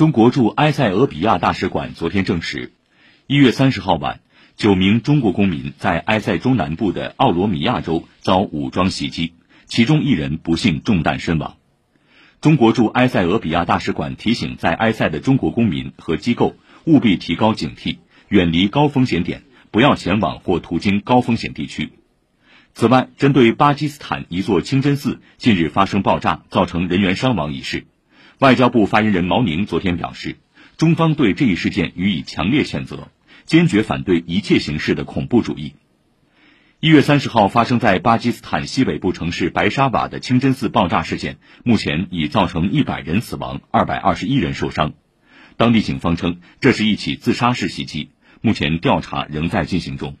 中国驻埃塞俄比亚大使馆昨天证实，一月三十号晚，九名中国公民在埃塞中南部的奥罗米亚州遭武装袭击，其中一人不幸中弹身亡。中国驻埃塞俄比亚大使馆提醒在埃塞的中国公民和机构务必提高警惕，远离高风险点，不要前往或途经高风险地区。此外，针对巴基斯坦一座清真寺近日发生爆炸，造成人员伤亡一事，外交部发言人毛宁昨天表示，中方对这一事件予以强烈谴责，坚决反对一切形式的恐怖主义。一月三十号发生在巴基斯坦西北部城市白沙瓦的清真寺爆炸事件，目前已造成一百人死亡，二百二十一人受伤。当地警方称，这是一起自杀式袭击，目前调查仍在进行中。